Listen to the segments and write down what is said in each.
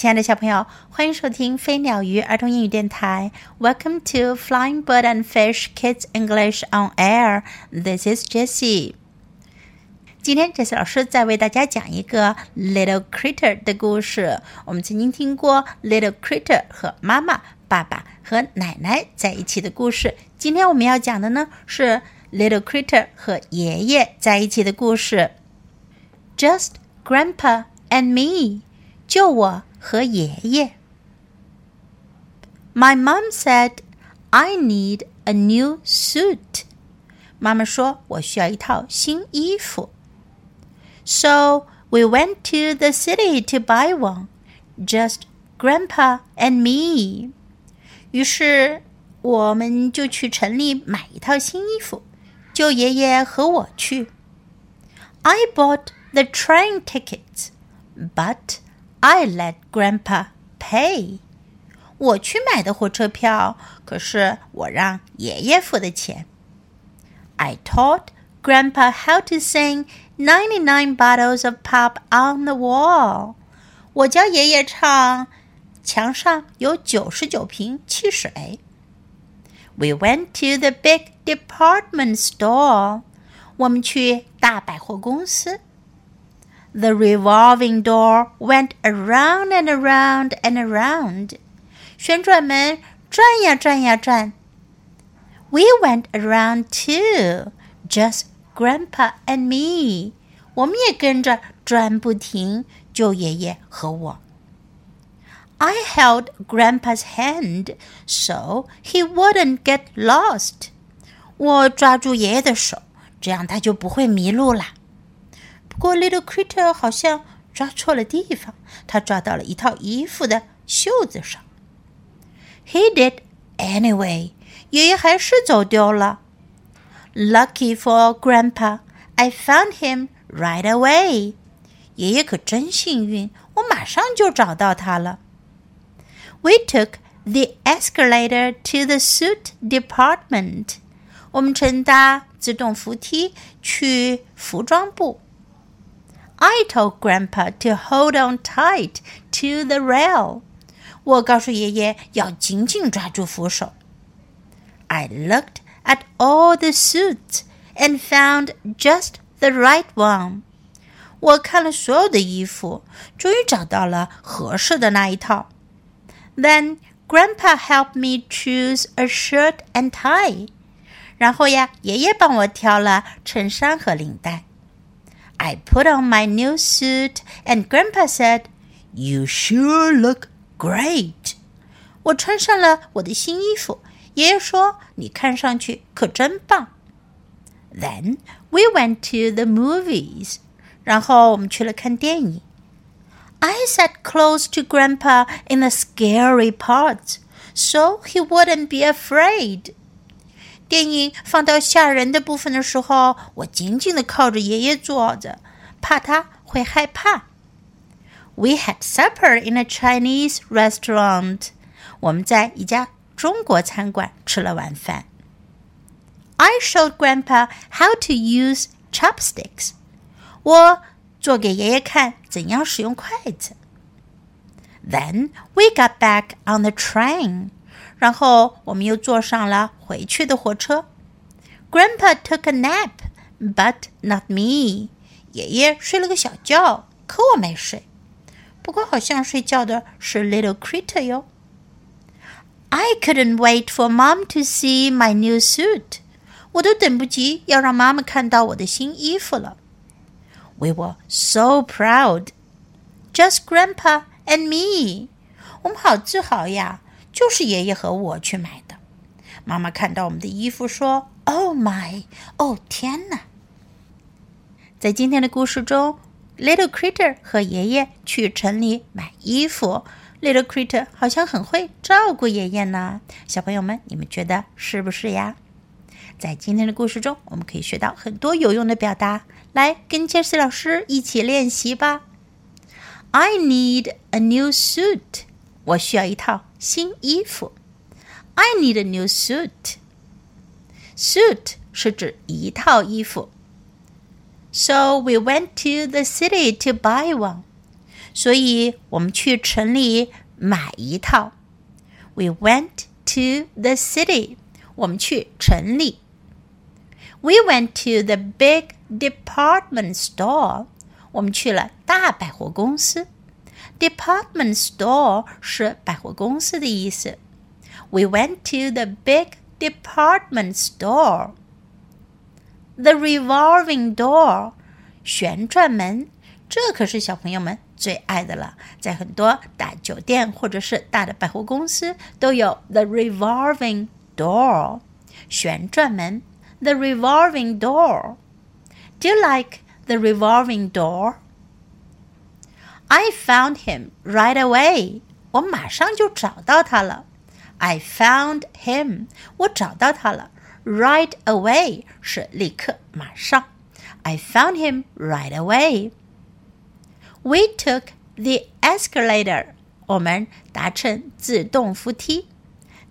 亲爱的小朋友，欢迎收听飞鸟鱼儿童英语电台。Welcome to Flying Bird and Fish Kids English on Air. This is Jessie. 今天，Jessie 老师再为大家讲一个 Little Critter 的故事。我们曾经听过 Little Critter 和妈妈、爸爸和奶奶在一起的故事。今天我们要讲的呢是 Little Critter 和爷爷在一起的故事。Just Grandpa and me，就我和爷爷。My mom said, "I need a new suit." 妈妈说我需要一套新衣服。So we went to the city to buy one, just Grandpa and me. 于是我们就去城里买一套新衣服，就爷爷和我去。I bought the train tickets, but I let Grandpa pay。我去买的火车票，可是我让爷爷付的钱。I taught Grandpa how to sing ninety nine bottles of pop on the wall。我教爷爷唱墙上有九十九瓶汽水。We went to the big department store。我们去大百货公司。 the revolving door went around and around and around. 旋转门转呀转呀转。We went around too, just Grandpa and me. 我们也跟着转不停，就爷爷和我。I held Grandpa's hand so he wouldn't get lost. 我抓住爷爷的手，这样他就不会迷路了。不。过 Little Critter 好像抓错了地方，他抓到了一套衣服的袖子上。He did anyway，爷爷还是走丢了。Lucky for Grandpa, I found him right away。爷爷可真幸运，我马上就找到他了。We took the escalator to the suit department。我们乘搭自动扶梯去服装部。I told Grandpa to hold on tight to the rail. 我告诉爷爷要紧紧抓住扶手。I looked at all the suits and found just the right one. 我看了所有的衣服，终于找到了合适的那一套。Then Grandpa helped me choose a shirt and tie. 然后呀，爷爷帮我挑了衬衫和领带。 I put on my new suit, and Grandpa said, "You sure look great." 我穿上了我的新衣服，爷爷说：“你看上去可真棒。” Then we went to the movies. 然后我们去了看电影。I sat close to Grandpa in the scary parts, so he wouldn't be afraid. 电影放到吓人的部分的时候，我紧紧的靠着爷爷坐着，怕他会害怕。We had supper in a Chinese restaurant。我们在一家中国餐馆吃了晚饭。I showed Grandpa how to use chopsticks。我做给爷爷看怎样使用筷子。Then we got back on the train。 然后我们又坐上了回去的火车。Grandpa took a nap, but not me. 爷爷睡了个小觉，可我没睡。不过好像睡觉的是 Little Critter 哟。I couldn't wait for Mom to see my new suit. 我都等不及要让妈妈看到我的新衣服了。We were so proud. Just Grandpa and me. 我们好自豪呀。 就是爷爷和我去买的。妈妈看到我们的衣服说：“Oh my！哦天哪！”在今天的故事中，Little Critter 和爷爷去城里买衣服。Little Critter 好像很会照顾爷爷呢。小朋友们，你们觉得是不是呀？在今天的故事中，我们可以学到很多有用的表达。来，跟 Jessie 老师一起练习吧。I need a new suit. 我需要一套新衣服。I need a new suit. Suit 是指一套衣服。So we went to the city to buy one. 所以我们去城里买一套。We went to the city. 我们去城里。We went to the big department store. 我们去了大百货公司。 Department store 是百货公司的意思。We went to the big department store. The revolving door 旋转门，这可是小朋友们最爱的了。在很多大酒店或者是大的百货公司都有 the revolving door 旋转门。The revolving door. Do you like the revolving door? I found him right away. 我马上就找到他了。I found him. 我找到他了。Right away 是立刻、马上。I found him right away. We took the escalator. 我们搭乘自动扶梯。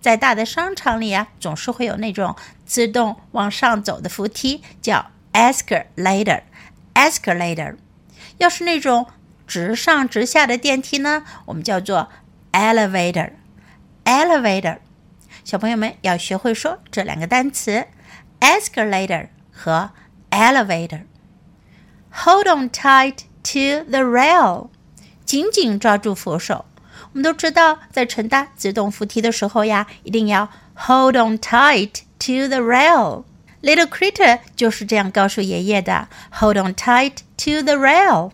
在大的商场里啊，总是会有那种自动往上走的扶梯，叫 escalator。escalator。要是那种直上直下的电梯呢，我们叫做 elevator。elevator。小朋友们要学会说这两个单词：escalator 和 elevator。Hold on tight to the rail，紧紧抓住扶手。我们都知道，在乘搭自动扶梯的时候呀，一定要 hold on tight to the rail。Little Critter 就是这样告诉爷爷的：hold on tight to the rail。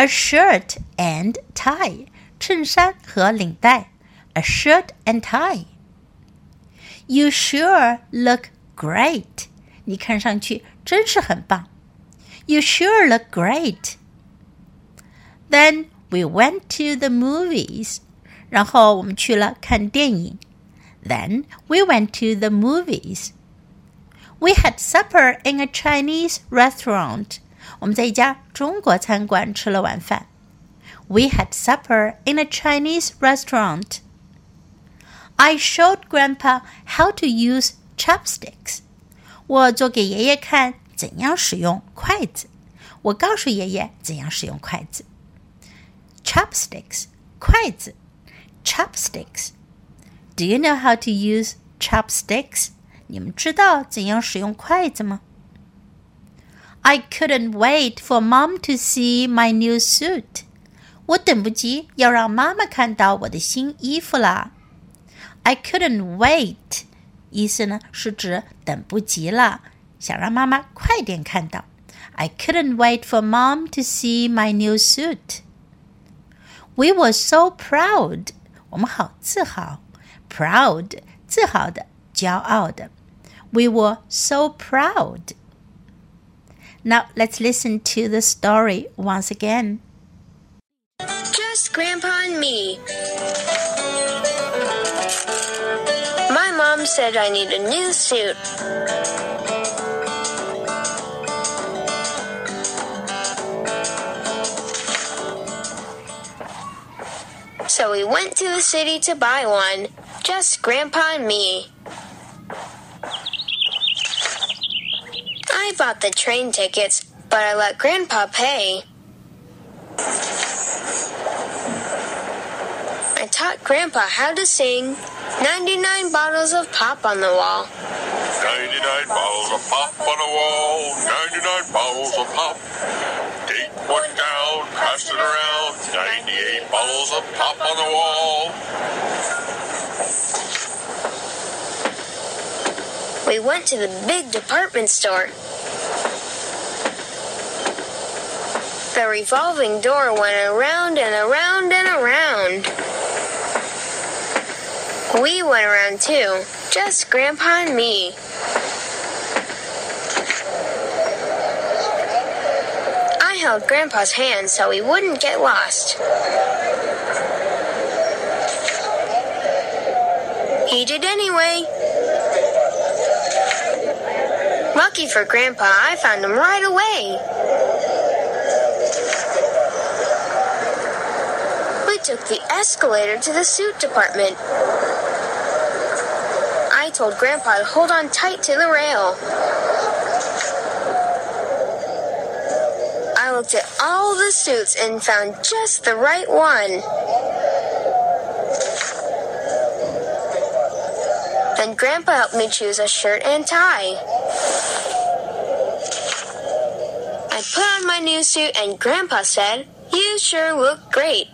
A shirt and tie，衬衫和领带。a shirt and tie. You sure look great. 你看上去真是很棒。You sure look great. Then we went to the movies. 然后我们去了看电影。Then we went to the movies. We had supper in a Chinese restaurant. 我们在一家中国餐馆吃了晚饭。We had supper in a Chinese restaurant. I showed Grandpa how to use chopsticks. 我做给爷爷看怎样使用筷子。我告诉爷爷怎样使用筷子。Chopsticks，筷子。Chopsticks。Do you know how to use chopsticks？你们知道怎样使用筷子吗 ？I couldn't wait for Mom to see my new suit。我等不及要让妈妈看到我的新衣服啦。I couldn't wait，意思呢是指等不及了，想让妈妈快点看到。I couldn't wait for mom to see my new suit. We were so proud，我们好自豪，proud 自豪的，骄傲的。We were so proud. Now let's listen to the story once again. Just Grandpa and me. My mom said I need a new suit. So we went to the city to buy one, just Grandpa and me. I bought the train tickets, but I let Grandpa pay. I taught Grandpa how to sing 99 bottles of pop on the wall. 99 bottles of pop on the wall. 99 bottles of pop. Take one down, pass it around. 98 bottles of pop on the wall. We went to the big department store. The revolving door went around and around and around. We went around too, just Grandpa and me. I held Grandpa's hand so he wouldn't get lost. He did anyway. Lucky for Grandpa, I found him right away. Took the escalator to the suit department I told Grandpa to hold on tight to the rail. I looked at all the suits and found just the right one. Then Grandpa helped me choose a shirt and tie. I put on my new suit, and Grandpa said, You sure look great.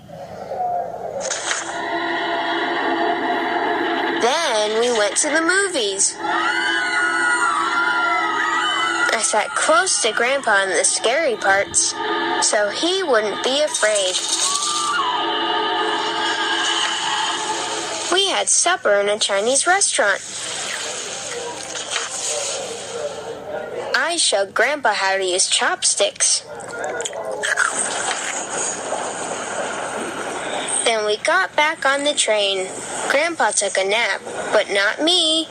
Then we went to the movies. I sat close to Grandpa in the scary parts so he wouldn't be afraid. We had supper in a Chinese restaurant. I showed Grandpa how to use chopsticks. Then we got back on the train. Grandpa took a nap, but not me.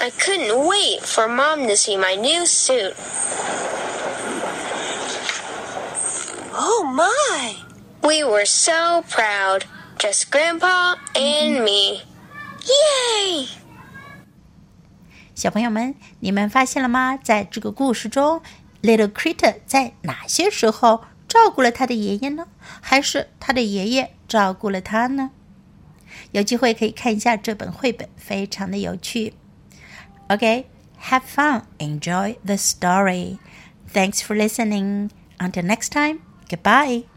I couldn't wait for Mom to see my new suit. Oh my! We were so proud. Just Grandpa and me. Yay! 小朋友们，你们发现了吗？在这个故事中，Little Critter 在哪些时候 照顾了他的爷爷呢？还是他的爷爷照顾了他呢？有机会可以看一下这本绘本，非常的有趣。OK，have fun, enjoy the story. Thanks for listening. Until next time, goodbye.